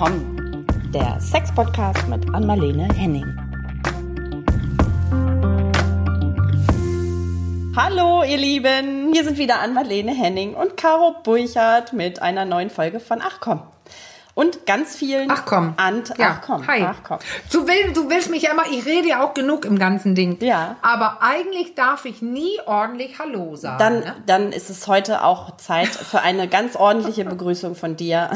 komm, der Sex-Podcast mit Anmalene Henning. Hallo, ihr Lieben, hier sind wieder Anmalene Henning und Caro Burchardt mit einer neuen Folge von Ach komm und ganz vielen Ach komm. Ant ja. Ach komm. Hi. Ach komm. Du, will, du willst mich ja immer, ich rede ja auch genug im ganzen Ding. Ja. Aber eigentlich darf ich nie ordentlich Hallo sagen. Dann, ne? dann ist es heute auch Zeit für eine ganz ordentliche Begrüßung von dir.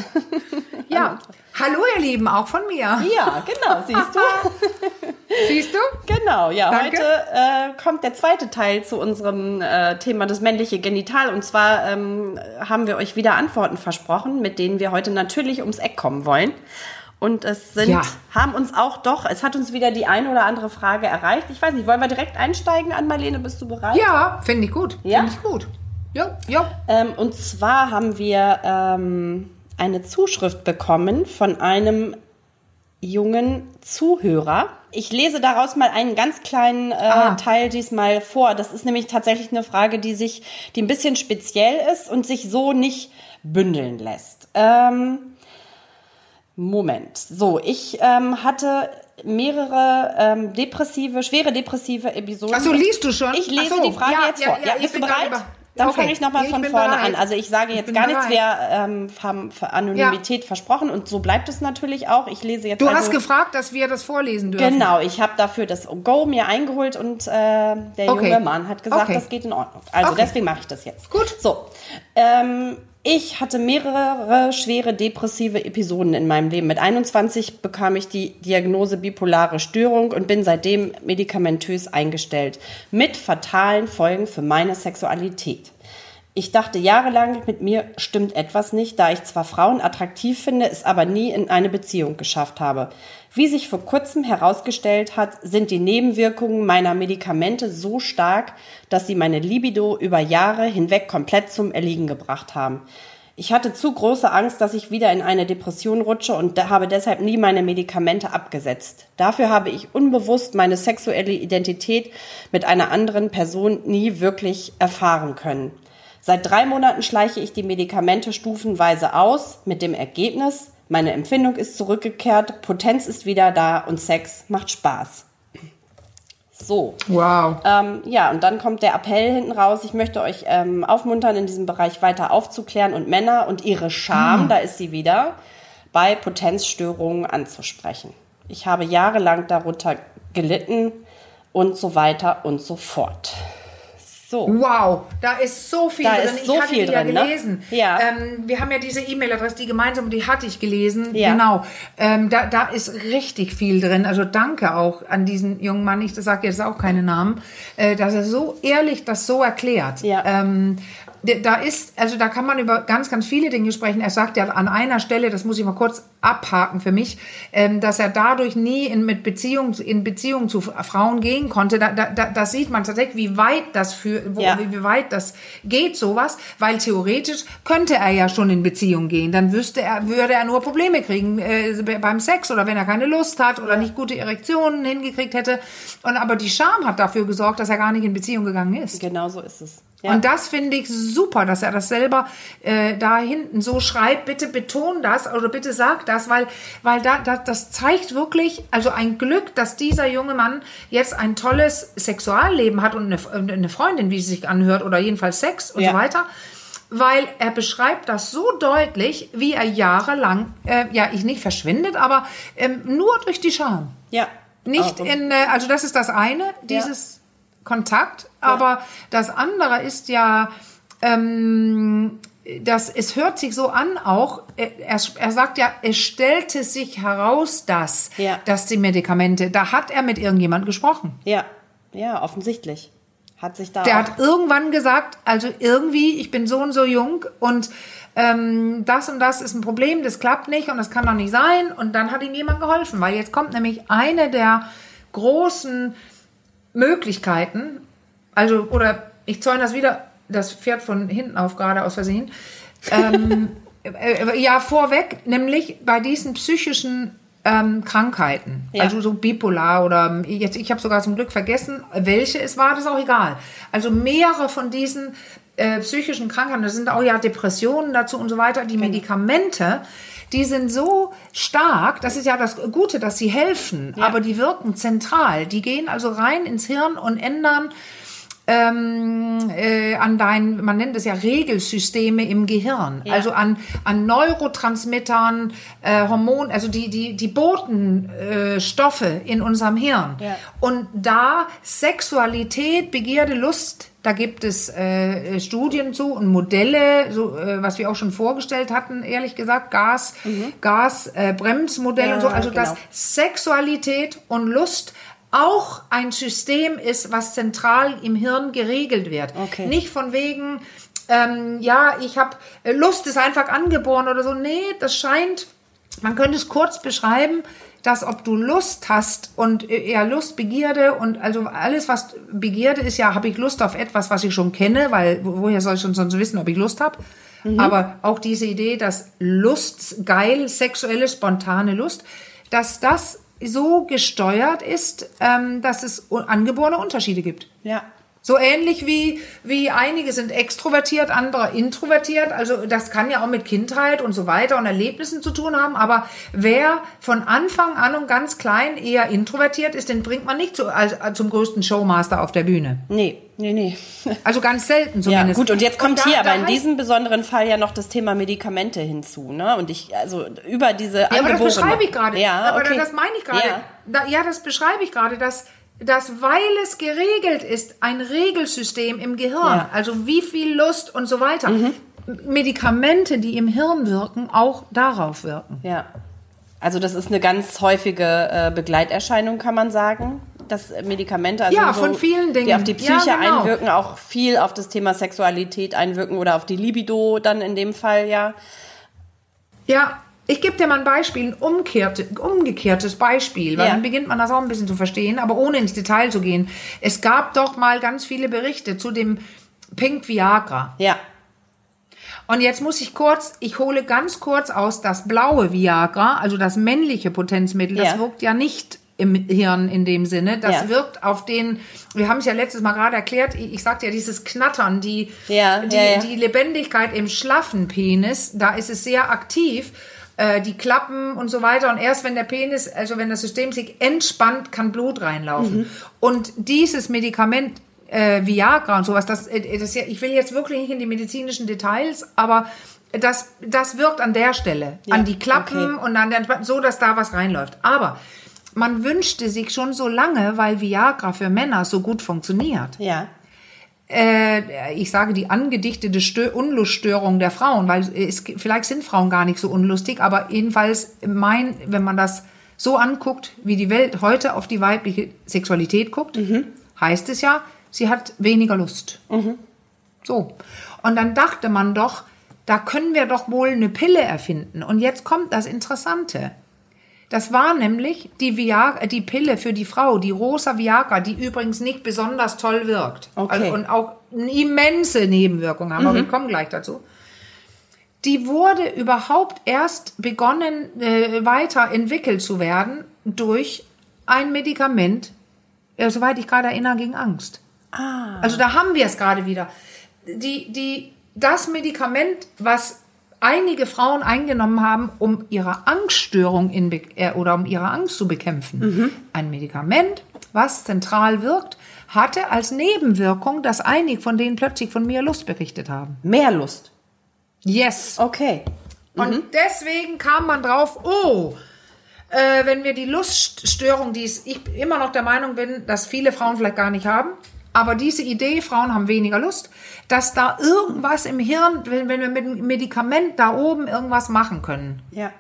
Ja. Hallo, ihr Lieben, auch von mir. Ja, genau, siehst du? Siehst du? Genau, ja. Danke. Heute äh, kommt der zweite Teil zu unserem äh, Thema das männliche Genital. Und zwar ähm, haben wir euch wieder Antworten versprochen, mit denen wir heute natürlich ums Eck kommen wollen. Und es sind, Ja. haben uns auch doch, es hat uns wieder die eine oder andere Frage erreicht. Ich weiß nicht, wollen wir direkt einsteigen an Marlene? Bist du bereit? Ja, finde ich gut. Ja? Finde ich gut. Ja, ja. Ähm, und zwar haben wir ähm, eine Zuschrift bekommen von einem jungen Zuhörer. Ich lese daraus mal einen ganz kleinen äh, Ah. Teil diesmal vor. Das ist nämlich tatsächlich eine Frage, die sich, die ein bisschen speziell ist und sich so nicht bündeln lässt. Ähm, Moment. So, ich ähm, hatte mehrere ähm, depressive, schwere depressive Episoden. Ach so, liest du schon? Ich lese so, die Frage ja, jetzt ja, vor. ja, Ja, ich bist du bereit? darüber. Dann Okay. fange ich nochmal Ich von vorne bereit. an. Also ich sage Ich jetzt bin gar nichts, wir ähm, haben Anonymität versprochen und so bleibt es natürlich auch. Ich lese jetzt Du also, hast gefragt, dass wir das vorlesen dürfen. Genau, ich habe dafür das Go mir eingeholt und äh, der Okay. junge Mann hat gesagt, Okay. das geht in Ordnung. Also deswegen mache ich das jetzt. Gut. So, ähm, ich hatte mehrere schwere depressive Episoden in meinem Leben. Mit 21 bekam ich die Diagnose bipolare Störung und bin seitdem medikamentös eingestellt. Mit fatalen Folgen für meine Sexualität. Ich dachte jahrelang, mit mir stimmt etwas nicht, da ich zwar Frauen attraktiv finde, es aber nie in eine Beziehung geschafft habe. Wie sich vor kurzem herausgestellt hat, sind die Nebenwirkungen meiner Medikamente so stark, dass sie meine Libido über Jahre hinweg komplett zum Erliegen gebracht haben. Ich hatte zu große Angst, dass ich wieder in eine Depression rutsche und habe deshalb nie meine Medikamente abgesetzt. Dafür habe ich unbewusst meine sexuelle Identität mit einer anderen Person nie wirklich erfahren können. Seit drei Monaten schleiche ich die Medikamente stufenweise aus, mit dem Ergebnis, meine Empfindung ist zurückgekehrt, Potenz ist wieder da und Sex macht Spaß. So. Wow. Ähm, ja, und dann kommt der Appell hinten raus. Ich möchte euch ähm, aufmuntern, in diesem Bereich weiter aufzuklären und Männer und ihre Scham, da ist sie wieder, bei Potenzstörungen anzusprechen. Ich habe jahrelang darunter gelitten und so weiter und so fort. So. Wow, da ist so viel Da drin. ist so ich hatte viel die ja drin, ne? gelesen. Ja. Ähm, wir haben ja diese E-Mail-Adresse, die gemeinsam, die hatte ich gelesen. Ja. Genau. Ähm, da, da ist richtig viel drin. Also danke auch an diesen jungen Mann. Ich sage jetzt auch keine Namen, äh, dass er so ehrlich das so erklärt. Ja. Ähm, da ist, also da kann man über ganz, ganz viele Dinge sprechen. Er sagt ja an einer Stelle, das muss ich mal kurz abhaken für mich, ähm, dass er dadurch nie in, mit Beziehung, in Beziehung zu Frauen gehen konnte. Da, da, da, da sieht man tatsächlich, wie weit das für, wo, Ja. wie, wie weit das geht, sowas, weil theoretisch könnte er ja schon in Beziehung gehen. Dann wüsste er, würde er nur Probleme kriegen äh, beim Sex oder wenn er keine Lust hat oder nicht gute Erektionen hingekriegt hätte. Und aber die Scham hat dafür gesorgt, dass er gar nicht in Beziehung gegangen ist. Genau so ist es. Ja. Und das finde ich super, dass er das selber äh, da hinten so schreibt. Bitte beton das oder bitte sag das, weil, weil da, das, das zeigt wirklich, also ein Glück, dass dieser junge Mann jetzt ein tolles Sexualleben hat und eine, eine Freundin, wie sie sich anhört, oder jedenfalls Sex und Ja. so weiter. Weil er beschreibt das so deutlich, wie er jahrelang, äh, ja, ich nicht verschwindet, aber ähm, nur durch die Scham. ja. Nicht in, äh, also das ist das eine, dieses Kontakt, aber das andere ist ja, ähm, das, es hört sich so an auch, er, er sagt ja, es stellte sich heraus, dass, Ja. dass die Medikamente, da hat er mit irgendjemand gesprochen. Ja, ja, offensichtlich. Hat sich da Der hat irgendwann gesagt, also irgendwie, ich bin so und so jung und ähm, das und das ist ein Problem, das klappt nicht und das kann doch nicht sein. Und dann hat ihm jemand geholfen, weil jetzt kommt nämlich eine der großen Möglichkeiten, also, oder ich zäune das wieder, das Pferd von hinten auf, gerade aus Versehen. Ähm, äh, ja, vorweg, nämlich bei diesen psychischen ähm, Krankheiten, Ja. also so bipolar oder jetzt, ich habe sogar zum Glück vergessen, welche es war, das ist auch egal. Also mehrere von diesen äh, psychischen Krankheiten, da sind auch ja Depressionen dazu und so weiter, die Medikamente, die sind so stark, das ist ja das Gute, dass sie helfen, aber die wirken zentral. Die gehen also rein ins Hirn und ändern ähm, äh, an dein, man nennt es ja Regelsysteme im Gehirn, Ja. also an, an Neurotransmittern, äh, Hormon, also die, die, die Botenstoffe äh, in unserem Hirn. Ja. Und da Sexualität, Begierde, Lust, da gibt es äh, Studien zu und Modelle, so, äh, was wir auch schon vorgestellt hatten, ehrlich gesagt, Gas, Gas, äh, Bremsmodell Mhm. Ja, und so, also dass genau. Sexualität und Lust auch ein System ist, was zentral im Hirn geregelt wird. Okay. Nicht von wegen, ähm, ja, ich habe Lust ist einfach angeboren oder so. Nee, das scheint, man könnte es kurz beschreiben, dass ob du Lust hast und äh, ja Lust, Begierde und also alles was Begierde ist ja, habe ich Lust auf etwas, was ich schon kenne, weil wo- woher soll ich schon sonst wissen, ob ich Lust habe? Aber auch diese Idee, dass Lust geil, sexuelle, spontane Lust, dass das so gesteuert ist, ähm, dass es angeborene Unterschiede gibt. Ja. So ähnlich wie, wie einige sind extrovertiert, andere introvertiert. Also das kann ja auch mit Kindheit und so weiter und Erlebnissen zu tun haben. Aber wer von Anfang an und ganz klein eher introvertiert ist, den bringt man nicht zu, als, zum größten Showmaster auf der Bühne. Nee, nee, nee. Also ganz selten Ja, zumindest. gut, und jetzt kommt da- hier aber in diesem besonderen Fall ja noch das Thema Medikamente hinzu, ne? Und ich, also über diese Ja, aber das angeborene- beschreibe ich gerade. Ja, aber okay. das meine ich gerade. Ja. Da, ja, das beschreibe ich gerade, dass, dass weil es geregelt ist, ein Regelsystem im Gehirn, Ja. Mhm. also wie viel Lust und so weiter, Medikamente, die im Hirn wirken, auch darauf wirken. Ja. Also das ist eine ganz häufige äh, Begleiterscheinung, kann man sagen. Dass Medikamente, also Ja, von vielen Dingen. die auf die Ja, Psyche genau. einwirken, auch viel auf das Thema Sexualität einwirken oder auf die Libido dann in dem Fall, ja. Ja, ich gebe dir mal ein Beispiel, ein umkehrte, umgekehrtes Beispiel, weil Ja. dann beginnt man das auch ein bisschen zu verstehen, aber ohne ins Detail zu gehen. Es gab doch mal ganz viele Berichte zu dem Pink Viagra. Ja. Und jetzt muss ich kurz, ich hole ganz kurz aus, das blaue Viagra, also das männliche Potenzmittel, das Ja. wirkt ja nicht im Hirn in dem Sinne. Das Ja. wirkt auf den, wir haben es ja letztes Mal gerade erklärt, ich, ich sagte ja, dieses Knattern, die, Ja, die, ja, die Lebendigkeit im schlaffen Penis, da ist es sehr aktiv. Äh, Die Klappen und so weiter. Und erst wenn der Penis, also wenn das System sich entspannt, kann Blut reinlaufen. Mhm. Und dieses Medikament, äh, Viagra und sowas, das, äh, das ich will jetzt wirklich nicht in die medizinischen Details, aber das, das wirkt an der Stelle, Ja, an die Klappen okay. und an der, so, dass da was reinläuft. Aber man wünschte sich schon so lange, weil Viagra für Männer so gut funktioniert. Ja. Äh, ich sage die angedichtete Stö Unluststörung der Frauen, weil es, vielleicht sind Frauen gar nicht so unlustig, aber jedenfalls mein, wenn man das so anguckt, wie die Welt heute auf die weibliche Sexualität guckt, heißt es ja, sie hat weniger Lust. So. Und dann dachte man doch, da können wir doch wohl eine Pille erfinden. Und jetzt kommt das Interessante. Das war nämlich die, Viagra, die Pille für die Frau, die rosa Viagra, die übrigens nicht besonders toll wirkt. Okay. Also, und auch eine immense Nebenwirkungen haben, aber wir kommen gleich dazu. Die wurde überhaupt erst begonnen, äh, weiterentwickelt zu werden durch ein Medikament, äh, soweit ich gerade erinnere, gegen Angst. Ah. Also da haben wir es gerade wieder. Die, die, das Medikament, was einige Frauen eingenommen haben, um ihre Angststörung in, äh, oder um ihre Angst zu bekämpfen. Ein Medikament, was zentral wirkt, hatte als Nebenwirkung, dass einige von denen plötzlich von mehr Lust berichtet haben. Mehr Lust. Yes. Okay. Und deswegen kam man drauf, oh, äh, wenn wir die Luststörung, die ich immer noch der Meinung bin, dass viele Frauen vielleicht gar nicht haben, aber diese Idee, Frauen haben weniger Lust, dass da irgendwas im Hirn, wenn, wenn wir mit einem Medikament da oben irgendwas machen können, Ja.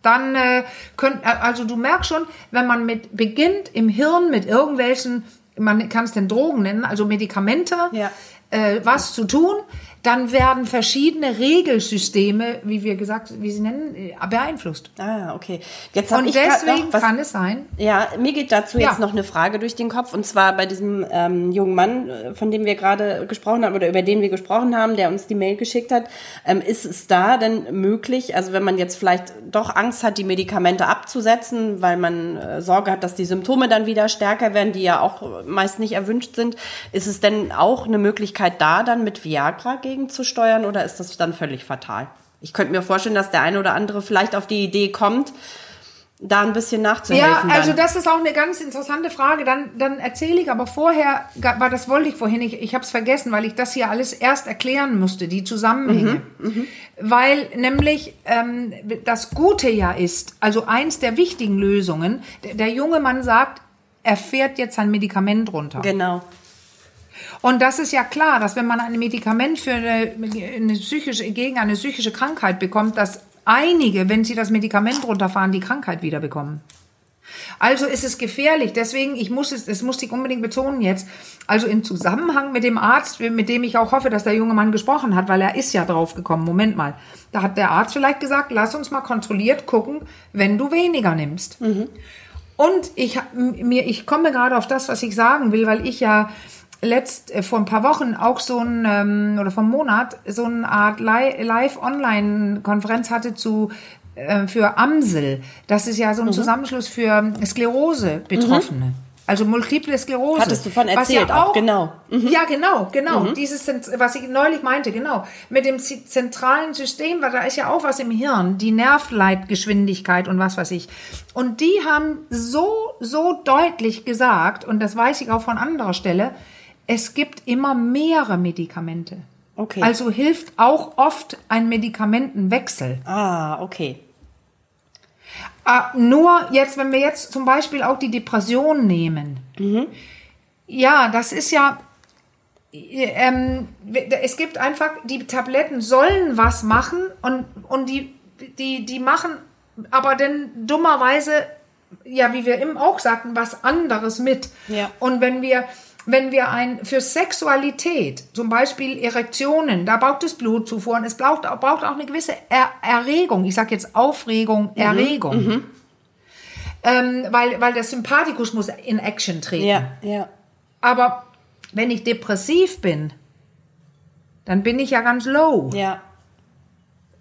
dann äh, können, äh, also du merkst schon, wenn man mit beginnt im Hirn mit irgendwelchen, man kann es denn Drogen nennen, also Medikamente, Ja. äh, was zu tun, dann werden verschiedene Regelsysteme, wie wir gesagt, wie sie nennen, äh, beeinflusst. Ah, okay. Jetzt Und ich deswegen noch was kann es sein, Ja, mir geht dazu Ja. jetzt noch eine Frage durch den Kopf und zwar bei diesem ähm, jungen Mann, äh, von dem wir gerade gesprochen haben oder über den wir gesprochen haben, der uns die Mail geschickt hat. Ähm, ist es da denn möglich, also wenn man jetzt vielleicht doch Angst hat, die Medikamente abzusetzen, weil man äh, Sorge hat, dass die Symptome dann wieder stärker werden, die ja auch meist nicht erwünscht sind, ist es denn auch eine Möglichkeit da dann mit Viagra gegenzusteuern oder ist das dann völlig fatal? ich könnte mir vorstellen, dass der eine oder andere vielleicht auf die Idee kommt, da ein bisschen nachzuhelfen. Ja, also dann. das ist auch eine ganz interessante Frage. Dann, dann erzähle ich aber vorher, weil das wollte ich vorhin nicht, ich habe es vergessen, weil ich das hier alles erst erklären musste, die Zusammenhänge. Mhm, weil nämlich ähm, das Gute ja ist, also eins der wichtigen Lösungen, der, der junge Mann sagt, er fährt jetzt ein Medikament runter. Genau. Und das ist ja klar, dass wenn man ein Medikament für eine, eine psychische, gegen eine psychische Krankheit bekommt, dass einige, wenn sie das Medikament runterfahren, die Krankheit wieder bekommen. Also ist es gefährlich. Deswegen, ich muss es, das muss ich unbedingt betonen jetzt. Also im Zusammenhang mit dem Arzt, mit dem ich auch hoffe, dass der junge Mann gesprochen hat, weil er ist ja drauf gekommen. Moment mal. Da hat der Arzt vielleicht gesagt, lass uns mal kontrolliert gucken, wenn du weniger nimmst. Und ich, mir, ich komme gerade auf das, was ich sagen will, weil ich ja letzt, äh, vor ein paar Wochen auch so ein, ähm, oder vor einem Monat, so eine Art Li- Live-Online-Konferenz hatte zu, äh, für Amsel. Das ist ja so ein Zusammenschluss für Sklerose-Betroffene. Also multiple Sklerose. Hattest du von erzählt auch, genau. Ja, genau, genau. Dieses, Zent- was ich neulich meinte, genau. Mit dem zentralen System, weil da ist ja auch was im Hirn, die Nervleitgeschwindigkeit und was weiß ich. Und die haben so, so deutlich gesagt, und das weiß ich auch von anderer Stelle, es gibt immer mehrere Medikamente. Okay. Also hilft auch oft ein Medikamentenwechsel. ah, okay. Ah, nur jetzt, wenn wir jetzt zum Beispiel auch die Depression nehmen. Ja, das ist ja. Ähm, es gibt einfach, die Tabletten sollen was machen und, und die, die, die machen aber dann dummerweise, ja, wie wir eben auch sagten, was anderes mit. Ja. Und wenn wir, wenn wir ein, für Sexualität, zum Beispiel Erektionen, da braucht es Blutzufuhr und es braucht, braucht auch eine gewisse er Erregung. Ich sage jetzt Aufregung, Erregung. Ähm, weil, weil der Sympathikus muss in Action treten. Ja, ja. Aber wenn ich depressiv bin, dann bin ich ja ganz low. Ja.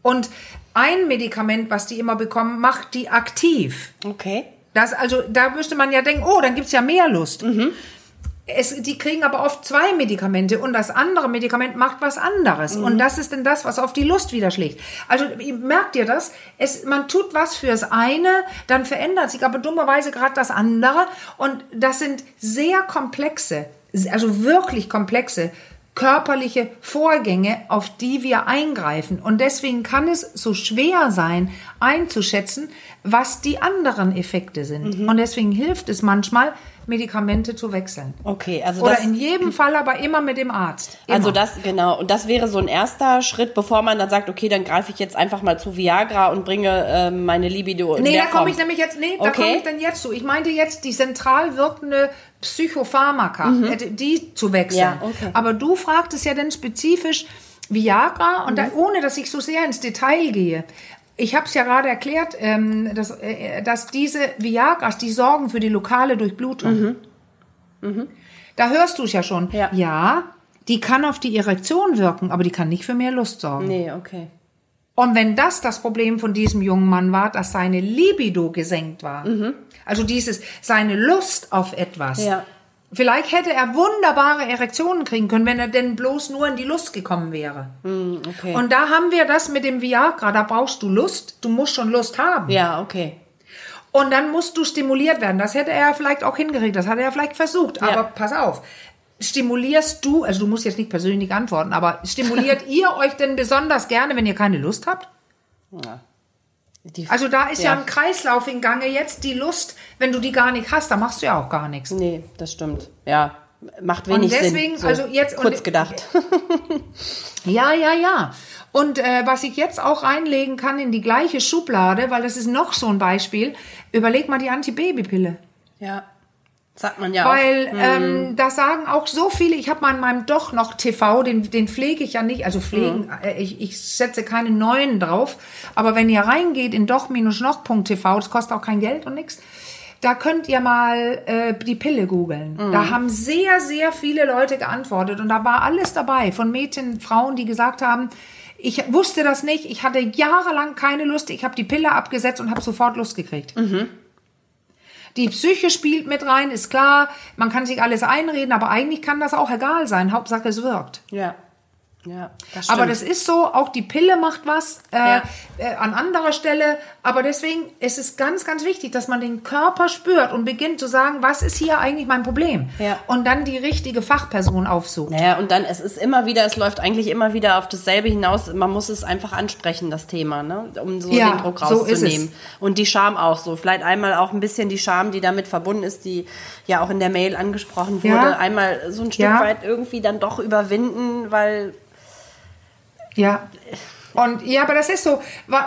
Und ein Medikament, was die immer bekommen, macht die aktiv. Okay. Das, also, da müsste man ja denken, oh, dann gibt's ja mehr Lust. Es, die kriegen aber oft zwei Medikamente und das andere Medikament macht was anderes. Und das ist denn das, was auf die Lust wieder schlägt. Also merkt ihr das? Es, man tut was fürs eine, dann verändert sich aber dummerweise gerade das andere. Und das sind sehr komplexe, also wirklich komplexe körperliche Vorgänge, auf die wir eingreifen. Und deswegen kann es so schwer sein, einzuschätzen, was die anderen Effekte sind. Und deswegen hilft es manchmal, Medikamente zu wechseln. Okay, also Oder das, in jedem Fall aber immer mit dem Arzt. Immer. also das, genau. Und das wäre so ein erster Schritt, bevor man dann sagt, okay, dann greife ich jetzt einfach mal zu Viagra und bringe ähm, meine Libido in Nee, da komme ich nämlich jetzt, nee, da Okay. komme ich dann jetzt zu. Ich meinte jetzt die zentral wirkende Psychopharmaka, äh, die zu wechseln. Mhm. Ja, okay. Aber du fragtest ja dann spezifisch Viagra und Mhm. da, ohne dass ich so sehr ins Detail gehe. Ich habe es ja gerade erklärt, ähm, dass, äh, dass diese Viagras, die sorgen für die lokale Durchblutung. Da hörst du es ja schon. Mhm. Ja. ja, die kann auf die Erektion wirken, aber die kann nicht für mehr Lust sorgen. Nee, okay. Und wenn das das Problem von diesem jungen Mann war, dass seine Libido gesenkt war, also dieses, seine Lust auf etwas, Ja. Vielleicht hätte er wunderbare Erektionen kriegen können, wenn er denn bloß nur in die Lust gekommen wäre. okay. Und da haben wir das mit dem Viagra, da brauchst du Lust, du musst schon Lust haben. Ja, okay. Und dann musst du stimuliert werden. Das hätte er vielleicht auch hingekriegt, das hat er vielleicht versucht. Ja. Aber pass auf, stimulierst du, also du musst jetzt nicht persönlich antworten, aber stimuliert ihr euch denn besonders gerne, wenn ihr keine Lust habt? Die, Also da ist ja. Ja. ein Kreislauf in Gange jetzt. Die Lust, wenn du die gar nicht hast, dann machst du ja auch gar nichts. nee, das stimmt. Ja, macht wenig deswegen, Sinn. So also jetzt- kurz und- gedacht. Ja, ja, ja. Und äh, was ich jetzt auch reinlegen kann in die gleiche Schublade, weil das ist noch so ein Beispiel, überleg mal die Antibabypille. ja. Sagt man ja Weil auch. ähm, da sagen auch so viele, ich habe mal in meinem Doch noch TV, den, den pflege ich ja nicht, also pflegen, äh, ich, ich setze keine neuen drauf, aber wenn ihr reingeht in doch-noch.tv, das kostet auch kein Geld und nichts, da könnt ihr mal äh, die Pille googeln. Da haben sehr, sehr viele Leute geantwortet und da war alles dabei, von Mädchen, Frauen, die gesagt haben, ich wusste das nicht, ich hatte jahrelang keine Lust, ich habe die Pille abgesetzt und habe sofort Lust gekriegt. Die Psyche spielt mit rein, ist klar. Man kann sich alles einreden, aber eigentlich kann das auch egal sein. Hauptsache es wirkt. Ja. Ja, das aber das ist so, auch die Pille macht was äh, Ja. äh, an anderer Stelle. Aber deswegen ist es ganz, ganz wichtig, dass man den Körper spürt und beginnt zu sagen, was ist hier eigentlich mein Problem? Ja. Und dann die richtige Fachperson aufsucht. Naja, und dann, es ist immer wieder, es läuft eigentlich immer wieder auf dasselbe hinaus. Man muss es einfach ansprechen, das Thema, ne? um so Ja, den Druck so rauszunehmen. Und die Scham auch so. Vielleicht einmal auch ein bisschen die Scham, die damit verbunden ist, die ja auch in der Mail angesprochen wurde. Einmal so ein Stück weit irgendwie dann doch überwinden, weil Ja. Und ja, aber das ist so.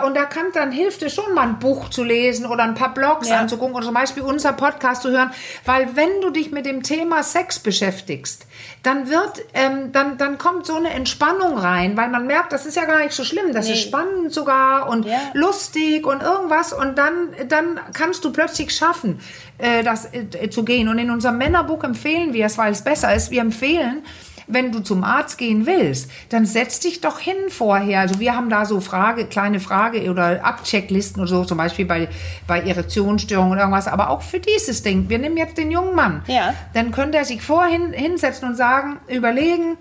Und da kann dann hilft es schon mal ein Buch zu lesen oder ein paar Blogs Ja. anzugucken oder zum Beispiel unser Podcast zu hören. Weil wenn du dich mit dem Thema Sex beschäftigst, dann wird, ähm, dann, dann kommt so eine Entspannung rein, weil man merkt, das ist ja gar nicht so schlimm, das ist Nee. spannend sogar und Ja. lustig und irgendwas und dann, dann kannst du plötzlich schaffen, äh, das äh, zu gehen. Und in unserem Männerbuch empfehlen wir es, weil es besser ist. Wir empfehlen, wenn du zum Arzt gehen willst, dann setz dich doch hin vorher. Also wir haben da so Frage, kleine Frage oder Abchecklisten oder so, zum Beispiel bei, bei Irritationsstörungen oder irgendwas, aber auch für dieses Ding. Wir nehmen jetzt den jungen Mann. Ja. Dann könnte er sich vorhin hinsetzen und sagen, überlegen,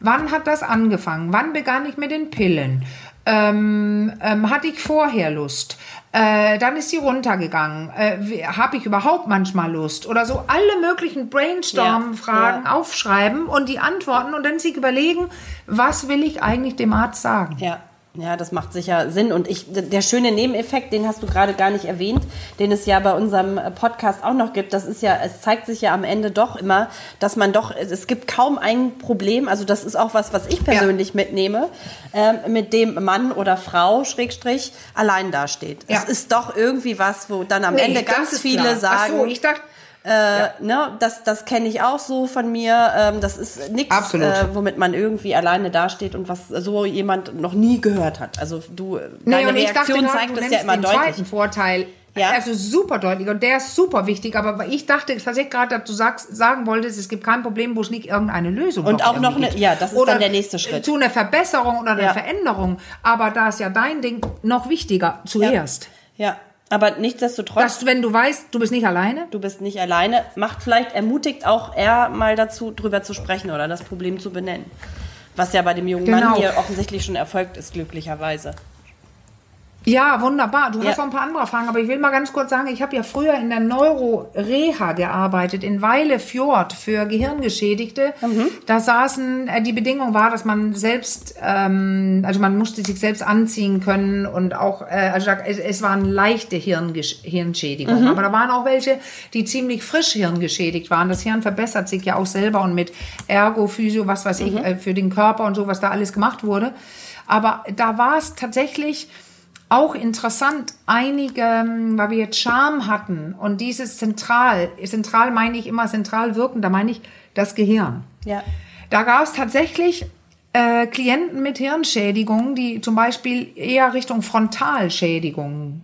wann hat das angefangen? Wann begann ich mit den Pillen? Ähm, ähm, hatte ich vorher Lust? Äh, dann ist sie runtergegangen. Äh, Habe ich überhaupt manchmal Lust? Oder so alle möglichen Brainstorm-Fragen Ja, aufschreiben und die Antworten und dann sich überlegen, was will ich eigentlich dem Arzt sagen? Ja, ja, das macht sicher Sinn. Und ich, der schöne Nebeneffekt, den hast du gerade gar nicht erwähnt, den es ja bei unserem Podcast auch noch gibt, das ist ja, es zeigt sich ja am Ende doch immer, dass man doch, es gibt kaum ein Problem, also das ist auch was, was ich persönlich mitnehme, ähm, mit dem Mann oder Frau, Schrägstrich, allein dasteht. Ja. Es ist doch irgendwie was, wo dann am Ende das ganz viele klar. sagen, Ach so, ich dachte, äh, ne, das, das kenne ich auch so von mir. Ähm, das ist nichts, äh, womit man irgendwie alleine dasteht und was so jemand noch nie gehört hat. Also du, deine und ich dachte Reaktion gerade, zeigt du das ja immer den deutlich. zweiten Vorteil. Ja. Also super deutlich und der ist super wichtig, aber ich dachte tatsächlich gerade, dass du sagst, sagen wolltest, es gibt kein Problem, wo es nicht irgendeine Lösung Und auch noch eine- gibt. ja, das ist oder dann der nächste Schritt. Zu einer Verbesserung oder einer Ja. Veränderung, aber da ist ja dein Ding noch wichtiger zuerst. Ja, aber nichtsdestotrotz, Dass, wenn du weißt, du bist nicht alleine, du bist nicht alleine, macht vielleicht, ermutigt auch er mal dazu, drüber zu sprechen oder das Problem zu benennen. Was ja bei dem jungen Mann Genau. hier offensichtlich schon erfolgt ist, glücklicherweise. Ja, wunderbar. Du Ja. hast noch ein paar andere Fragen, aber ich will mal ganz kurz sagen, ich habe ja früher in der Neuro-Reha gearbeitet, in Weile Fjord für Gehirngeschädigte. Mhm. Da saßen, äh, die Bedingung war, dass man selbst, ähm, also man musste sich selbst anziehen können und auch, äh, also es, waren leichte Hirngesch Hirnschädigungen, Mhm. aber da waren auch welche, die ziemlich frisch hirngeschädigt waren. Das Hirn verbessert sich ja auch selber und mit Ergo, Physio, was weiß ich, Mhm. äh, für den Körper und so, was da alles gemacht wurde. Aber da war es tatsächlich auch interessant, einige, ähm, weil wir jetzt Scham hatten und dieses zentral, zentral meine ich immer zentral wirken, da meine ich das Gehirn. Ja. Da gab es tatsächlich äh, Klienten mit Hirnschädigungen, die zum Beispiel eher Richtung Frontalschädigungen,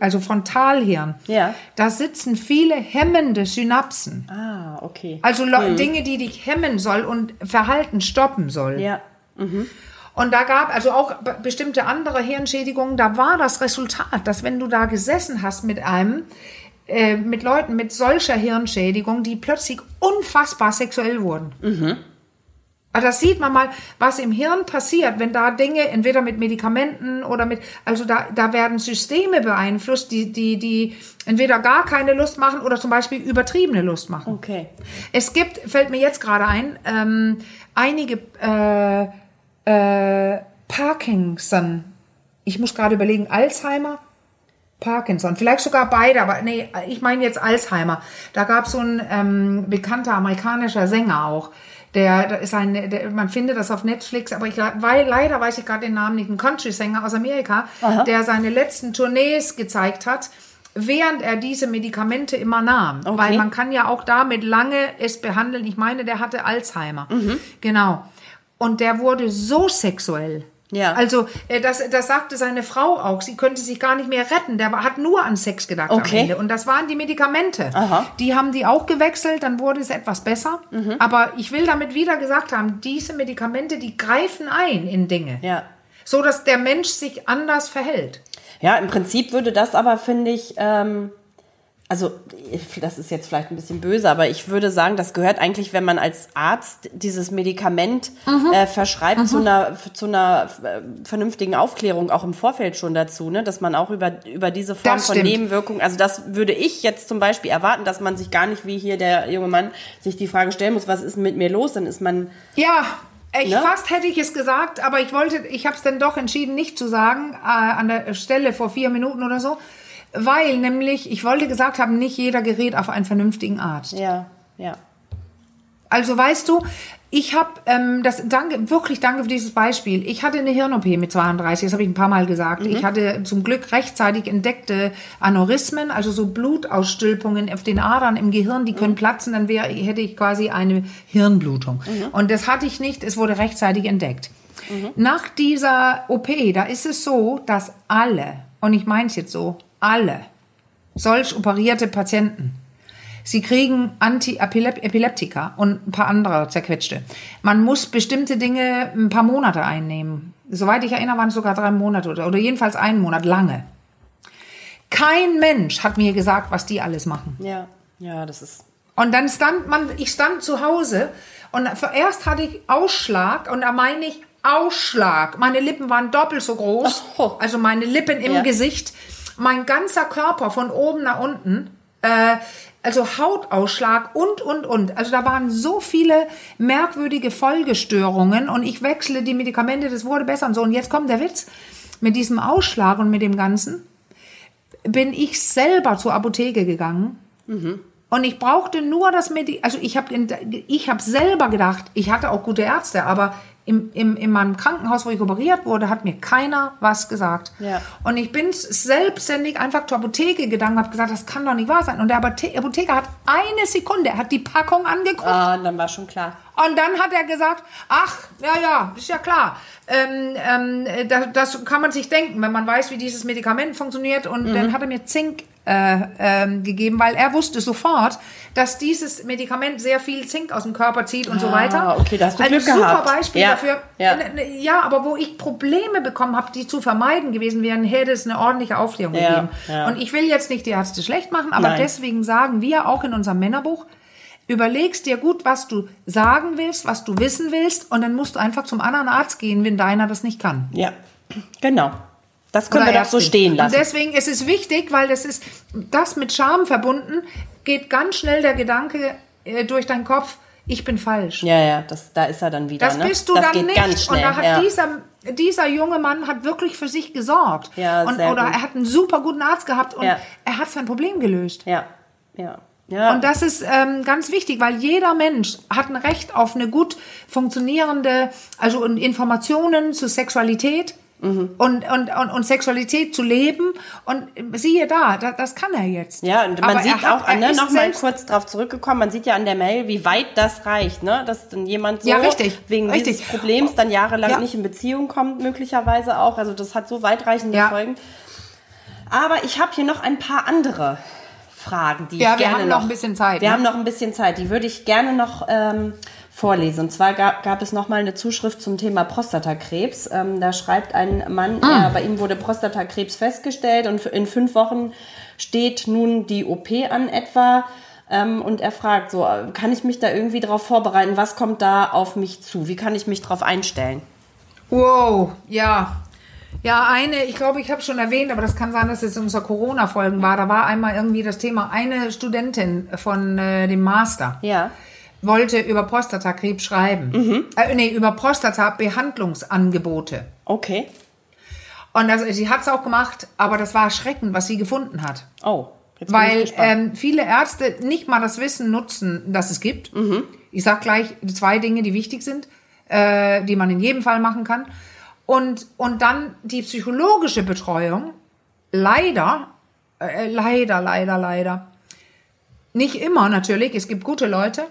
also Frontalhirn. Ja. Da sitzen viele hemmende Synapsen. Ah, okay. Also Leu- Dinge, die dich hemmen soll und Verhalten stoppen soll. Ja. Und da gab also auch be- bestimmte andere Hirnschädigungen, da war das Resultat, dass wenn du da gesessen hast mit einem, äh, mit Leuten mit solcher Hirnschädigung, die plötzlich unfassbar sexuell wurden. Also das sieht man mal, was im Hirn passiert, wenn da Dinge entweder mit Medikamenten oder mit, also da, da werden Systeme beeinflusst, die, die, die entweder gar keine Lust machen oder zum Beispiel übertriebene Lust machen. Okay. Es gibt, fällt mir jetzt gerade ein, ähm, einige äh, äh, Parkinson. Ich muss gerade überlegen, Alzheimer, Parkinson, vielleicht sogar beide, aber nee, ich meine jetzt Alzheimer. Da gab es so ein ähm, bekannter amerikanischer Sänger auch. Der, der ist ein, der, man findet das auf Netflix, aber ich, weil, leider weiß ich gerade den Namen nicht, ein Country-Sänger aus Amerika, der seine letzten Tournees gezeigt hat, während er diese Medikamente immer nahm. Okay. Weil man kann ja auch damit lange es behandeln. Ich meine, der hatte Alzheimer. Genau. Und der wurde so sexuell. Ja. Also, äh, das, das sagte seine Frau auch. Sie könnte sich gar nicht mehr retten. Der hat nur an Sex gedacht Okay. am Ende. Und das waren die Medikamente. Aha. Die haben die auch gewechselt, dann wurde es etwas besser. Aber ich will damit wieder gesagt haben, diese Medikamente, die greifen ein in Dinge. Ja. So dass der Mensch sich anders verhält. Ja, im Prinzip würde das aber, finde ich, ähm, also das ist jetzt vielleicht ein bisschen böse, aber ich würde sagen, das gehört eigentlich, wenn man als Arzt dieses Medikament mhm. äh, verschreibt, mhm. zu einer, zu einer äh, vernünftigen Aufklärung auch im Vorfeld schon dazu, ne? dass man auch über, über diese Form von Nebenwirkungen, also das würde ich jetzt zum Beispiel erwarten, dass man sich gar nicht, wie hier der junge Mann, sich die Frage stellen muss, was ist mit mir los, dann ist man... Ja, ich, ne? Fast hätte ich es gesagt, aber ich wollte, ich habe es dann doch entschieden, nicht zu sagen, äh, an der Stelle vor vier Minuten oder so. Weil nämlich, ich wollte gesagt haben, nicht jeder gerät auf einen vernünftigen Arzt. Ja, ja. Also weißt du, ich habe ähm, das danke wirklich danke für dieses Beispiel. Ich hatte eine Hirn-OP mit 32, das habe ich ein paar Mal gesagt. Mhm. Ich hatte zum Glück rechtzeitig entdeckte Aneurysmen, also so Blutausstülpungen auf den Adern im Gehirn, die können mhm. platzen, dann wäre hätte ich quasi eine Hirnblutung. Mhm. Und das hatte ich nicht, es wurde rechtzeitig entdeckt. Mhm. Nach dieser OP, da ist es so, dass alle, und ich meine es jetzt so, alle solch operierte Patienten, sie kriegen Anti-Epileptika und ein paar andere zerquetschte. Man muss bestimmte Dinge ein paar Monate einnehmen. Soweit ich erinnere, waren es sogar drei Monate oder, oder jedenfalls einen Monat lange. Kein Mensch hat mir gesagt, was die alles machen. Ja, ja, das ist. Und dann stand man, ich stand zu Hause und zuerst hatte ich Ausschlag und da meine ich Ausschlag. Meine Lippen waren doppelt so groß, oh. also meine Lippen im ja. Gesicht mein ganzer Körper von oben nach unten, äh, also Hautausschlag und, und, und. Also da waren so viele merkwürdige Folgestörungen und ich wechsle die Medikamente, das wurde besser und so. Und jetzt kommt der Witz, mit diesem Ausschlag und mit dem Ganzen bin ich selber zur Apotheke gegangen. Mhm. Und ich brauchte nur das Medikament, also ich habe ich hab selber gedacht, ich hatte auch gute Ärzte, aber im, im, in meinem Krankenhaus, wo ich operiert wurde, hat mir keiner was gesagt. Ja. Und ich bin selbstständig einfach zur Apotheke gegangen und habe gesagt, das kann doch nicht wahr sein. Und der Apotheker hat eine Sekunde, er hat die Packung angeguckt. Ah, dann war schon klar. Und dann hat er gesagt, ach, ja, ja, ist ja klar. Ähm, ähm, das, das kann man sich denken, wenn man weiß, wie dieses Medikament funktioniert. Und mhm. dann hat er mir Zink äh, ähm, gegeben, weil er wusste sofort, dass dieses Medikament sehr viel Zink aus dem Körper zieht und ah, so weiter. Okay, das du Ein Glück super gehabt. Beispiel ja, dafür. Ja. ja, aber wo ich Probleme bekommen habe, die zu vermeiden gewesen wären, hätte es eine ordentliche Aufklärung ja, gegeben. Und ich will jetzt nicht die Ärzte schlecht machen, aber Nein. deswegen sagen wir auch in unserem Männerbuch, überlegst dir gut, was du sagen willst, was du wissen willst, und dann musst du einfach zum anderen Arzt gehen, wenn deiner das nicht kann. Ja, genau. Das können Oder wir doch so stehen lassen. Und deswegen ist es wichtig, weil das ist das mit Scham verbunden, geht ganz schnell der Gedanke äh, durch deinen Kopf, ich bin falsch. Ja, ja, das, da ist er dann wieder. Das ne? bist du das dann geht nicht. Ganz schnell, und da hat ja. dieser, dieser junge Mann hat wirklich für sich gesorgt. Ja, und, sehr oder gut. er hat einen super guten Arzt gehabt und ja. er hat sein Problem gelöst. Ja, ja. Ja. Und das ist ähm, ganz wichtig, weil jeder Mensch hat ein Recht auf eine gut funktionierende, also Informationen zur Sexualität, Mhm. Und, und, und, und Sexualität zu leben. Und siehe da, das, das kann er jetzt. Ja, und man Aber sieht hat, auch, ne, noch mal kurz drauf zurückgekommen, man sieht ja an der Mail, wie weit das reicht, ne? Dass dann jemand so ja, richtig, wegen richtig. dieses Problems dann jahrelang ja. nicht in Beziehung kommt, möglicherweise auch. Also das hat so weitreichende ja. Folgen. Aber ich habe hier noch ein paar andere Fragen, die ja, ich gerne wir haben noch, ein bisschen Zeit. Wir ne? haben noch ein bisschen Zeit. Die würde ich gerne noch ähm, vorlesen. Und zwar gab, gab es noch mal eine Zuschrift zum Thema Prostatakrebs. Ähm, da schreibt ein Mann, ah. er, bei ihm wurde Prostatakrebs festgestellt und in fünf Wochen steht nun die OP an etwa. Ähm, und er fragt so, kann ich mich da irgendwie darauf vorbereiten? Was kommt da auf mich zu? Wie kann ich mich darauf einstellen? Wow, ja, ja, eine, ich glaube, ich habe schon erwähnt, aber das kann sein, dass es in unserer Corona-Folgen war. Da war einmal irgendwie das Thema, eine Studentin von äh, dem Master. Ja. Wollte über Prostatakrebs schreiben. Mhm. Äh, nee, über Prostata-Behandlungsangebote. Okay. Und das, sie hat es auch gemacht, aber das war erschreckend, was sie gefunden hat. Oh. Jetzt Weil ähm, viele Ärzte nicht mal das Wissen nutzen, das es gibt. Mhm. Ich sag gleich zwei Dinge, die wichtig sind, äh, die man in jedem Fall machen kann. Und, und dann die psychologische Betreuung, leider, äh, leider, leider, leider, nicht immer natürlich, es gibt gute Leute,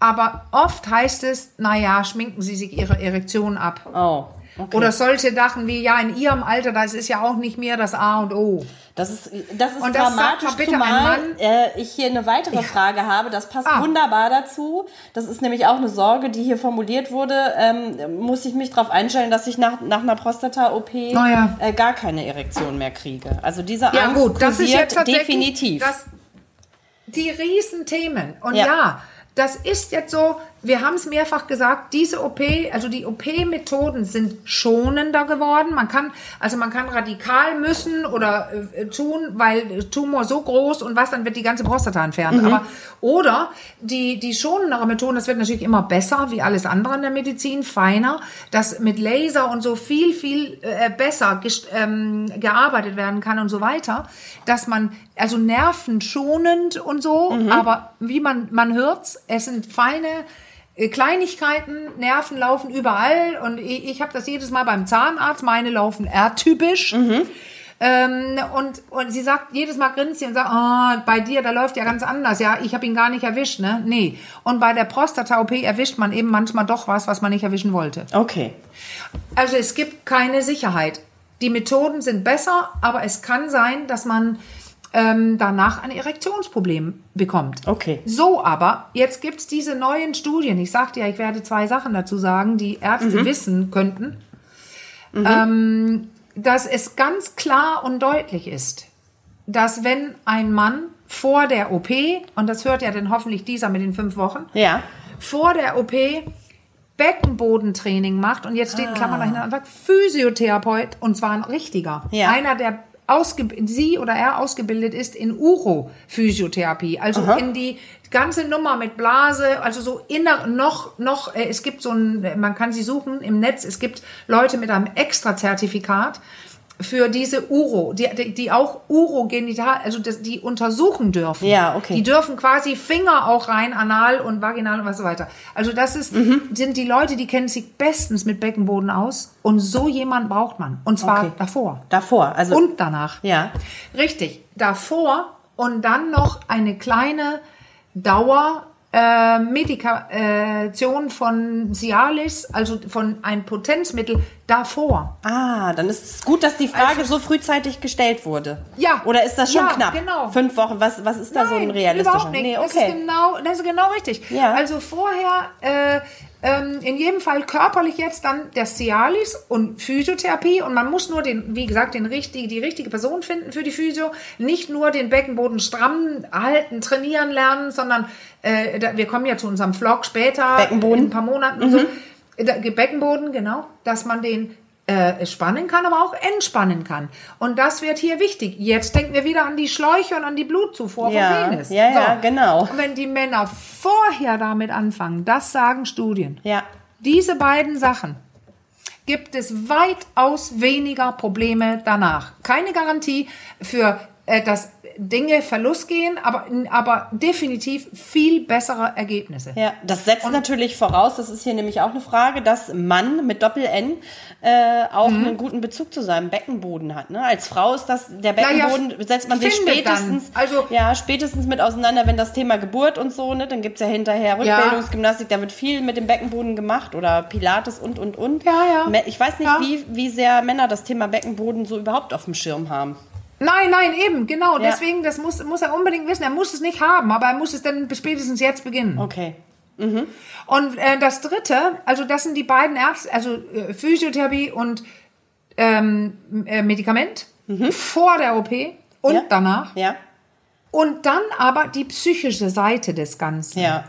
aber oft heißt es, naja, schminken Sie sich Ihre Erektion ab. Oh. Okay. Oder solche Sachen wie, ja, in ihrem Alter, das ist ja auch nicht mehr das A und O. Das ist, das ist und das dramatisch, bitte zumal äh, ich hier eine weitere ja. Frage habe. Das passt ah. wunderbar dazu. Das ist nämlich auch eine Sorge, die hier formuliert wurde. Ähm, muss ich mich darauf einstellen, dass ich nach, nach einer Prostata-OP oh ja. äh, gar keine Erektion mehr kriege? Also diese ja, Angst gut, das ist jetzt definitiv. Das, die Riesenthemen. Und ja. Ja. das ist jetzt so, wir haben es mehrfach gesagt, diese OP, also die OP-Methoden sind schonender geworden. Man kann, also man kann radikal müssen oder äh, tun, weil Tumor so groß und was, dann wird die ganze Prostata entfernt. Aber, oder die, die schonendere Methoden, das wird natürlich immer besser, wie alles andere in der Medizin, feiner, dass mit Laser und so viel, viel äh, besser ähm, gearbeitet werden kann und so weiter, dass man, also nervenschonend und so, aber wie man, man hört's, es sind feine Kleinigkeiten, Nerven laufen überall und ich, ich habe das jedes Mal beim Zahnarzt, meine laufen R-typisch. Ähm, und, und sie sagt, jedes Mal grinst sie und sagt, oh, bei dir, da läuft ja ganz anders. Ja, ich habe ihn gar nicht erwischt, ne? Nee. Und bei der Prostata-OP erwischt man eben manchmal doch was, was man nicht erwischen wollte. Okay. Also es gibt keine Sicherheit. Die Methoden sind besser, aber es kann sein, dass man ähm, danach ein Erektionsproblem bekommt. Okay. So aber, jetzt gibt's diese neuen Studien. Ich sagte ja, ich werde zwei Sachen dazu sagen, die Ärzte wissen könnten. Ähm, dass es ganz klar und deutlich ist, dass wenn ein Mann vor der OP, und das hört ja dann hoffentlich dieser mit den fünf Wochen, Ja. vor der OP Beckenbodentraining macht und jetzt steht in Klammern dahinter einfach Physiotherapeut und zwar ein richtiger. Ja. Einer, der ausge sie oder er ausgebildet ist in Uro-Physiotherapie, also Aha. in die ganze Nummer mit Blase, also so inner noch noch äh, es gibt so ein man kann sie suchen im Netz, es gibt Leute mit einem extra Zertifikat für diese Uro, die, die, auch Urogenital, also das, die untersuchen dürfen. Ja, okay. Die dürfen quasi Finger auch rein, anal und vaginal und was so weiter. Also das ist, Mhm. sind die Leute, die kennen sich bestens mit Beckenboden aus und so jemand braucht man. Und zwar Okay. davor. Davor. Also. Und danach. Ja. Richtig. Davor und dann noch eine kleine Dauer äh, Medikation von Cialis, also von ein Potenzmittel davor. Ah, dann ist es gut, dass die Frage so frühzeitig gestellt wurde. Ja. Oder ist das schon Ja, knapp? genau. Fünf Wochen, was, was ist da so ein realistischer? Überhaupt nicht. Nee, das, ist okay. genau, das ist genau richtig. Ja. Also vorher äh, ähm, in jedem Fall körperlich jetzt dann der Cialis und Physiotherapie und man muss nur den, wie gesagt, den richtige, die richtige Person finden für die Physio. Nicht nur den Beckenboden stramm halten, trainieren lernen, sondern äh, da, wir kommen ja zu unserem Vlog später Beckenboden. in ein paar Monaten und so. Da- Beckenboden, genau, dass man den äh, spannen kann, aber auch entspannen kann. Und das wird hier wichtig. Jetzt denken wir wieder an die Schläuche und an die Blutzufuhr Ja, vom Penis. ja, ja, genau. Und wenn die Männer vorher damit anfangen, das sagen Studien, Ja. diese beiden Sachen, gibt es weitaus weniger Probleme danach. Keine Garantie für, äh, dass Dinge Verlust gehen, aber, aber definitiv viel bessere Ergebnisse. Ja, das setzt natürlich voraus, das ist hier nämlich auch eine Frage, dass Mann mit Doppel-N äh, auch Mhm. einen guten Bezug zu seinem Beckenboden hat. Ne? Als Frau ist das, der Beckenboden setzt man sich dann. spätestens, Also- ja, spätestens mit auseinander, wenn das Thema Geburt und so, ne? dann gibt's ja hinterher Ja. Rückbildungsgymnastik, da wird viel mit dem Beckenboden gemacht oder Pilates und, und, und. Ja, ja. Ich weiß nicht, Ja. wie, wie sehr Männer das Thema Beckenboden so überhaupt auf dem Schirm haben. Nein, nein, eben, genau. Ja. Deswegen, das muss, muss er unbedingt wissen. Er muss es nicht haben, aber er muss es dann spätestens jetzt beginnen. Okay. Und äh, das dritte, also das sind die beiden Ärzte, also äh, Physiotherapie und ähm, äh, Medikament vor der OP und Mhm. Ja. danach. Ja? Und dann aber die psychische Seite des Ganzen. Ja.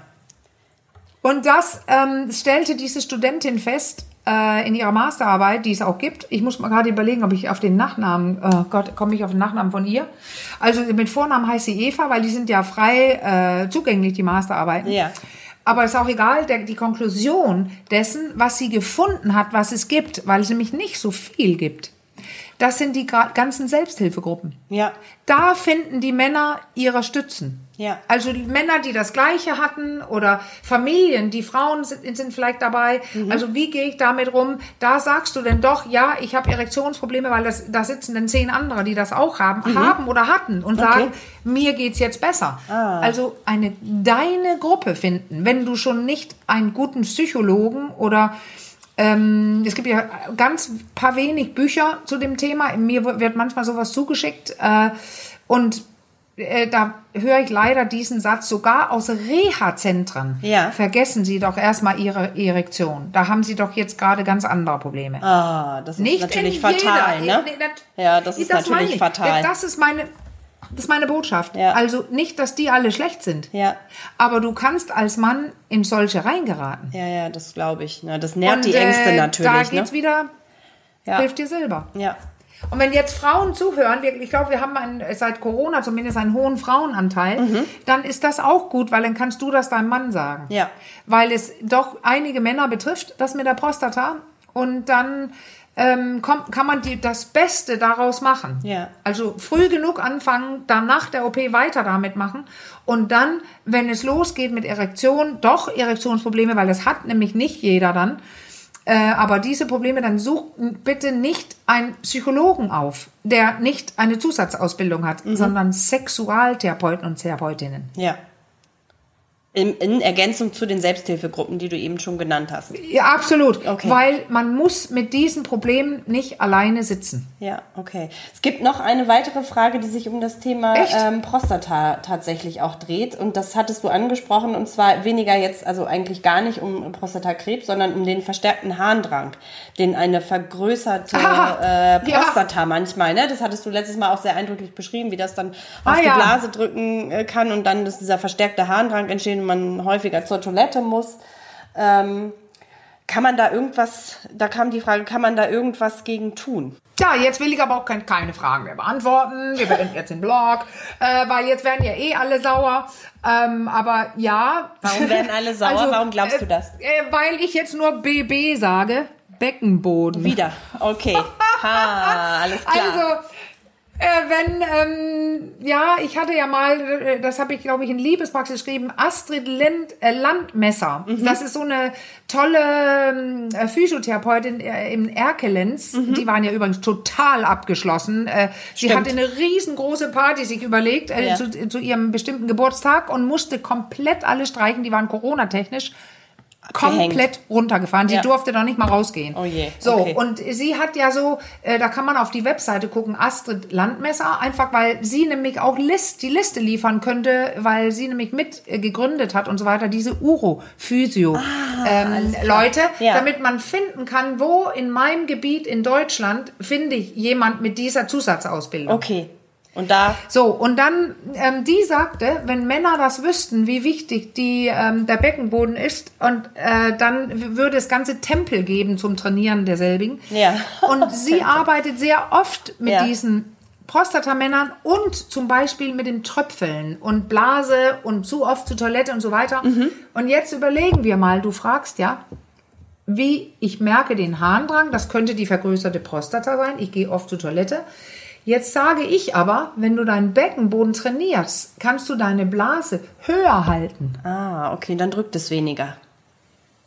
Und das ähm, stellte diese Studentin fest äh, in ihrer Masterarbeit, die es auch gibt. Ich muss mal gerade überlegen, ob ich auf den Nachnamen, oh Gott, komme ich auf den Nachnamen von ihr? Also mit Vornamen heißt sie Eva, weil die sind ja frei äh, zugänglich, die Masterarbeiten. Ja. Aber ist auch egal, der, die Konklusion dessen, was sie gefunden hat, was es gibt, weil es nämlich nicht so viel gibt. Das sind die ganzen Selbsthilfegruppen. Ja. Da finden die Männer ihre Stützen. Ja. Also die Männer, die das Gleiche hatten oder Familien, die Frauen sind, sind vielleicht dabei. Mhm. Also wie gehe ich damit rum? Da sagst du denn doch, ja, ich habe Erektionsprobleme, weil das, da sitzen dann zehn andere, die das auch haben, haben oder hatten und sagen, mir geht's jetzt besser. Ah. Also eine deine Gruppe finden, wenn du schon nicht einen guten Psychologen oder ähm, es gibt ja ganz paar wenig Bücher zu dem Thema. Mir wird manchmal sowas zugeschickt äh, und äh, da höre ich leider diesen Satz sogar aus Reha-Zentren. Ja. Vergessen Sie doch erstmal Ihre Erektion. Da haben Sie doch jetzt gerade ganz andere Probleme. Ah, das ist Nicht natürlich fatal, jeder, ne? Das- Ja, das ist meine natürlich ich. fatal. Das ist meine, Das ist meine Botschaft. Ja. Also nicht, dass die alle schlecht sind. Ja. Aber du kannst als Mann in solche reingeraten. Ja, ja, das glaube ich. Na, das nährt Und, die Ängste äh, natürlich. Da ne? geht's wieder, Ja. hilft dir Silber. Ja. Und wenn jetzt Frauen zuhören, wir, ich glaube, wir haben einen, seit Corona zumindest einen hohen Frauenanteil, Mhm. dann ist das auch gut, weil dann kannst du das deinem Mann sagen. Ja. Weil es doch einige Männer betrifft, das mit der Prostata. Und dann ähm, kommt, kann man die, das Beste daraus machen. Ja. Also früh genug anfangen, dann nach der OP weiter damit machen. Und dann, wenn es losgeht mit Erektion, doch Erektionsprobleme, weil das hat nämlich nicht jeder dann. Äh, aber diese Probleme, dann such bitte nicht einen Psychologen auf, der nicht eine Zusatzausbildung hat, Mhm. sondern Sexualtherapeuten und Therapeutinnen. Ja. In, in Ergänzung zu den Selbsthilfegruppen, die du eben schon genannt hast. Ja, absolut. Okay. Weil man muss mit diesen Problemen nicht alleine sitzen. Ja, okay. Es gibt noch eine weitere Frage, die sich um das Thema ähm, Prostata tatsächlich auch dreht. Und das hattest du angesprochen. Und zwar weniger jetzt, also eigentlich gar nicht um Prostatakrebs, sondern um den verstärkten Harndrang, den eine vergrößerte Ah, äh, ja. Prostata manchmal, ne? Das hattest du letztes Mal auch sehr eindrücklich beschrieben, wie das dann auf Ah, die ja. Blase drücken äh, kann und dann ist dieser verstärkte Harndrang entstehen man häufiger zur Toilette muss. Ähm, kann man da irgendwas, da kam die Frage, kann man da irgendwas gegen tun? Ja, jetzt will ich aber auch kein, keine Fragen mehr beantworten. Wir beenden jetzt den Blog, äh, weil jetzt werden ja eh alle sauer. Ähm, aber ja. Warum werden alle sauer? Warum glaubst du das? Äh, weil ich jetzt nur BB sage. Beckenboden. Wieder. Okay. Ha, alles klar. Also, äh, wenn, ähm, ja, ich hatte ja mal, äh, das habe ich, glaube ich, in Liebespraxis geschrieben, Astrid Lind, äh, Landmesser. Mhm. Das ist so eine tolle ähm, äh, Physiotherapeutin äh, im Erkelenz. Die waren ja übrigens total abgeschlossen. Äh, sie Mhm. Stimmt. hatte eine riesengroße Party sich überlegt äh, Ja. zu, zu ihrem bestimmten Geburtstag und musste komplett alle streichen. Die waren Corona-technisch komplett runtergefahren. Sie Ja. durfte doch nicht mal rausgehen. Oh je, So, okay. und sie hat ja so, äh, da kann man auf die Webseite gucken, Astrid Landmesser, einfach weil sie nämlich auch List, die Liste liefern könnte, weil sie nämlich mit äh, gegründet hat und so weiter, diese Uro-Physio. ähm, Leute, Ah, Ja. damit man finden kann, wo in meinem Gebiet in Deutschland finde ich jemand mit dieser Zusatzausbildung. Okay. Und da, So, und dann, ähm, die sagte, wenn Männer das wüssten, wie wichtig die, ähm, der Beckenboden ist, und äh, dann würde es ganze Tempel geben zum Trainieren derselbigen. Ja. Und sie arbeitet sehr oft mit Ja. diesen Prostatamännern und zum Beispiel mit den Tröpfeln und Blase und zu oft zur Toilette und so weiter. Mhm. Und jetzt überlegen wir mal, du fragst ja, wie ich merke den Harndrang, das könnte die vergrößerte Prostata sein, ich gehe oft zur Toilette. Jetzt sage ich aber, wenn du deinen Beckenboden trainierst, kannst du deine Blase höher halten. ah, okay, dann drückt es weniger.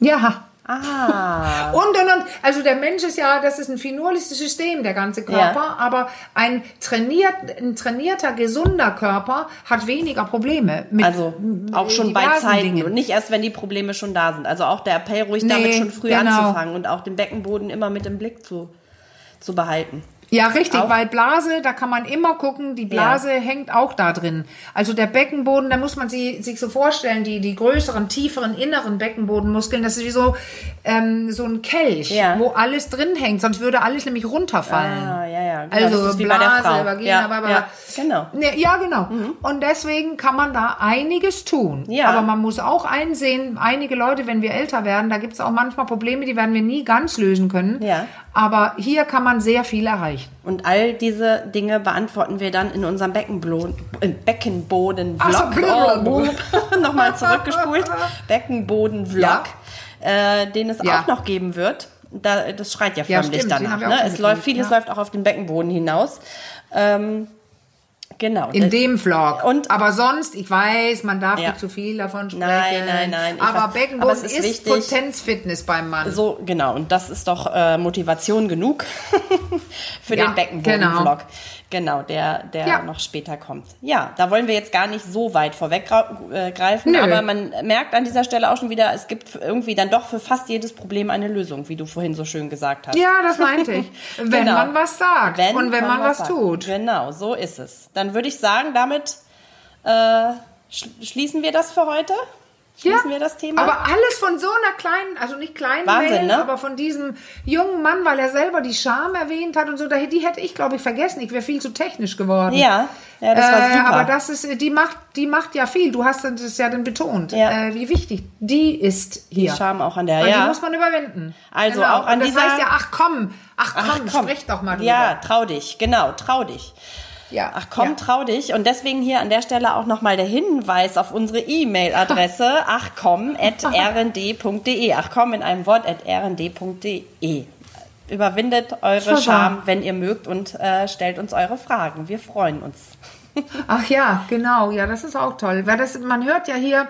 Ja. Ah. Und, und, und. Also der Mensch ist ja, das ist ein finurliches System, der ganze Körper. Ja. Aber ein, trainiert, ein trainierter, gesunder Körper hat weniger Probleme mit Also auch schon bei Zeiten Dingen. und nicht erst, wenn die Probleme schon da sind. Also auch der Appell, ruhig Nee, damit schon früh genau. anzufangen und auch den Beckenboden immer mit im Blick zu, zu behalten. Ja, richtig, Auch- weil Blase, da kann man immer gucken, die Blase hängt auch da drin. Also der Beckenboden, da muss man sie, sich so vorstellen, die, die größeren, tieferen, inneren Beckenbodenmuskeln, das ist wie so, ähm, so ein Kelch, Ja. wo alles drin hängt, sonst würde alles nämlich runterfallen. Ah, ja, ja. Genau, Also Blase. Vagina, ja, aber, ja, genau. Ne, ja, genau. Und deswegen kann man da einiges tun. Ja. Aber man muss auch einsehen, einige Leute, wenn wir älter werden, da gibt es auch manchmal Probleme, die werden wir nie ganz lösen können. Ja. Aber hier kann man sehr viel erreichen. Und all diese Dinge beantworten wir dann in unserem Beckenboden, äh, Beckenboden-Vlog. So, blablabla. Oh, Nochmal zurückgespult. Beckenboden-Vlog, äh, den es Ja. auch noch geben wird. Da, das schreit ja Ja, förmlich stimmt, den danach. Ne? Es läuft, vieles ja. läuft auch auf den Beckenboden hinaus. Ähm, genau. In dem Vlog. Und- aber sonst, ich weiß, man darf Ja. nicht zu viel davon sprechen. Nein, nein, nein, Aber Beckenboden aber ist ist. Potenzfitness beim Mann. So, genau. Und das ist doch äh, Motivation genug für Ja, den Beckenboden-Vlog. genau. Genau, der, der Ja. noch später kommt. Ja, da wollen wir jetzt gar nicht so weit vorweggreifen, Nö. aber man merkt an dieser Stelle auch schon wieder, es gibt irgendwie dann doch für fast jedes Problem eine Lösung, wie du vorhin so schön gesagt hast. Ja, das meinte ich. Wenn Genau. man was sagt und wenn man, was sagt. tut. Genau, so ist es. Dann würde ich sagen, damit äh, sch schließen wir das für heute. Schließen wir das Thema. Aber alles von so einer kleinen, also nicht kleinen Wahnsinn, Mail, ne? aber von diesem jungen Mann, weil er selber die Scham erwähnt hat und so, da- die hätte ich, glaube ich, vergessen. Ich wäre viel zu technisch geworden. ja, ja, das war Äh, super. aber das ist, die macht, die macht ja viel. Du hast das ja dann betont, Ja. äh, wie wichtig die ist hier. Die Scham auch an der, Und ja. Die muss man überwinden. Also genau. auch an Und das dieser- heißt ja, ach komm, ach komm, Ach komm. sprich doch mal drüber. Ja, trau dich, genau, trau dich. Ja. Ach komm, ja. trau dich. Und deswegen hier an der Stelle auch nochmal der Hinweis auf unsere E-Mail-Adresse achkomm.rnd.de. Achkomm in einem Wort at rnd.de. Überwindet eure Super. Scham, wenn ihr mögt und äh, stellt uns eure Fragen. Wir freuen uns. Ach ja, genau. Ja, das ist auch toll. Weil das, man hört ja hier,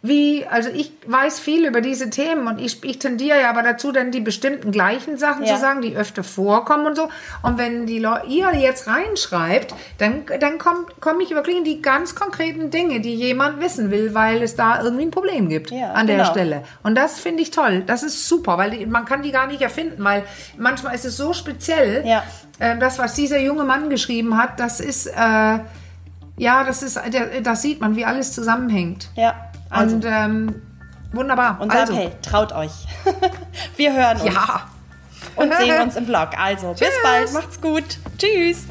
wie, also ich weiß viel über diese Themen und ich, ich tendiere ja aber dazu, dann die bestimmten gleichen Sachen Ja. zu sagen, die öfter vorkommen und so. Und wenn die Leu ihr jetzt reinschreibt, dann, dann komme ich wirklich in die ganz konkreten Dinge, die jemand wissen will, weil es da irgendwie ein Problem gibt Ja, an der genau. Stelle. Und das finde ich toll. Das ist super, weil die, man kann die gar nicht erfinden, weil manchmal ist es so speziell. Ja. Ähm, das, was dieser junge Mann geschrieben hat, das ist, äh, ja, das ist, das sieht man, wie alles zusammenhängt. Ja, also Und ähm, wunderbar. unser also, Appell, traut euch. Wir hören uns ja. und sehen uns im Blog. Also bis bald, macht's gut. Tschüss.